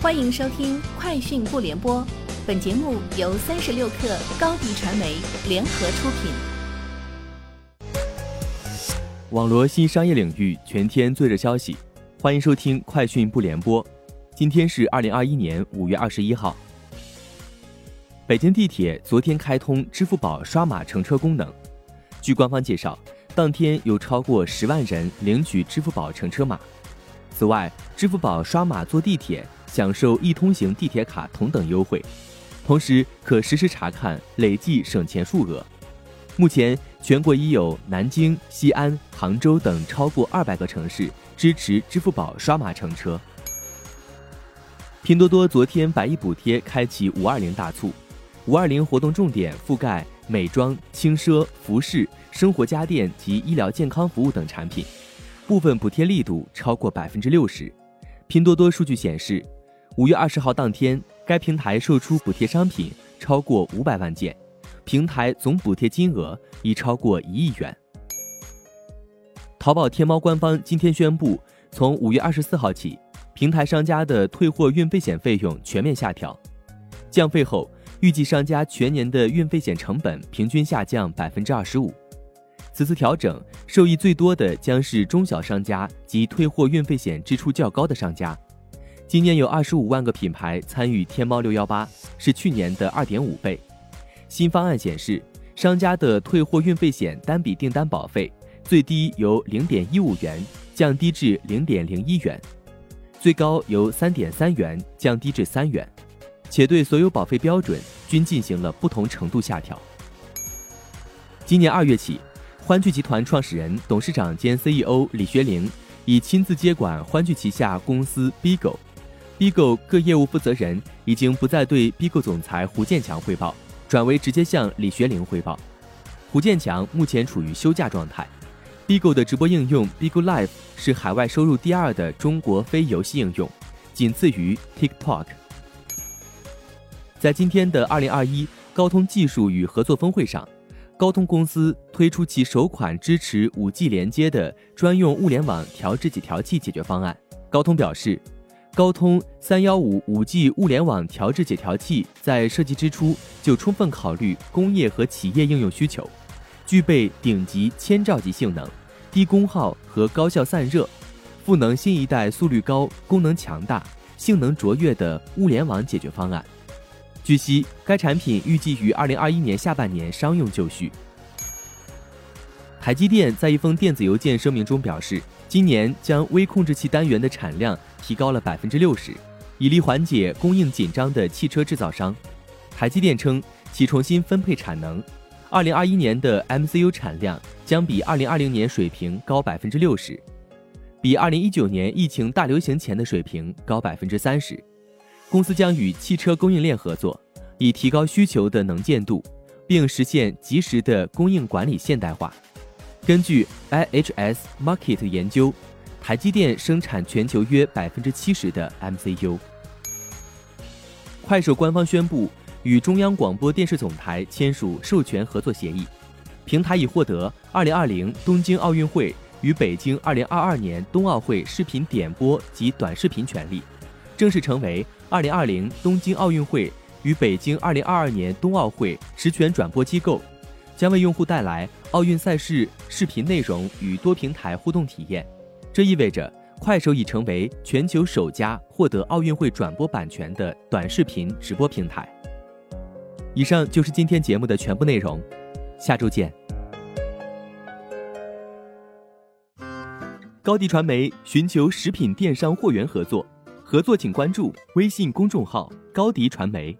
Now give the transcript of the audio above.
欢迎收听《快讯不联播》，本节目由三十六克高低传媒联合出品。网罗新商业领域全天最热消息，欢迎收听《快讯不联播》。今天是二零二一年五月二十一号。北京地铁昨天开通支付宝刷码乘车功能，据官方介绍，当天有超过十万人领取支付宝乘车码。此外，支付宝刷码坐地铁。享受易通行地铁卡同等优惠，同时可实时查看累计省钱数额。目前，全国已有南京、西安、杭州等超过二百个城市支持支付宝刷码乘车。拼多多昨天百亿补贴开启五二零大促，五二零活动重点覆盖美妆、轻奢、服饰、生活家电及医疗健康服务等产品，部分补贴力度超过百分之六十。拼多多数据显示。五月二十号当天，该平台售出补贴商品超过五百万件，平台总补贴金额已超过一亿元。淘宝天猫官方今天宣布，从五月二十四号起，平台商家的退货运费险费用全面下调，降费后，预计商家全年的运费险成本平均下降百分之二十五。此次调整受益最多的将是中小商家及退货运费险支出较高的商家。今年有二十五万个品牌参与天猫六幺八，是去年的二点五倍。新方案显示，商家的退货运费险单笔订单保费最低由零点一五元降低至零点零一元，最高由三点三元降低至三元，且对所有保费标准均进行了不同程度下调。今年二月起，欢聚集团创始人、董事长兼 CEO 李学凌已亲自接管欢聚旗下公司 Bigo。Bigo 各业务负责人已经不再对 Bigo 总裁胡建强汇报，转为直接向李学凌汇报。胡建强目前处于休假状态。Bigo 的直播应用 Bigo Live 是海外收入第二的中国非游戏应用，仅次于 TikTok。在今天的2021高通技术与合作峰会上，高通公司推出其首款支持 5G 连接的专用物联网调制解调器解决方案。高通表示。高通三幺五五 G 物联网调制解调器在设计之初就充分考虑工业和企业应用需求，具备顶级千兆级性能、低功耗和高效散热，赋能新一代速率高、功能强大、性能卓越的物联网解决方案。据悉，该产品预计于二零二一年下半年商用就绪。台积电在一封电子邮件声明中表示。今年将微控制器单元的产量提高了百分之六十，以利缓解供应紧张的汽车制造商。台积电称，其重新分配产能，二零二一年的 MCU 产量将比二零二零年水平高百分之六十，比二零一九年疫情大流行前的水平高百分之三十。公司将与汽车供应链合作，以提高需求的能见度，并实现及时的供应管理现代化。根据 IHS Market 研究，台积电生产全球约百分之七十的 MCU。快手官方宣布与中央广播电视总台签署授权合作协议，平台已获得2020东京奥运会与北京2022年冬奥会视频点播及短视频权利，正式成为2020东京奥运会与北京2022年冬奥会实权转播机构。将为用户带来奥运赛事视频内容与多平台互动体验，这意味着快手已成为全球首家获得奥运会转播版权的短视频直播平台。以上就是今天节目的全部内容，下周见。高迪传媒寻求食品电商货源合作，合作请关注微信公众号高迪传媒。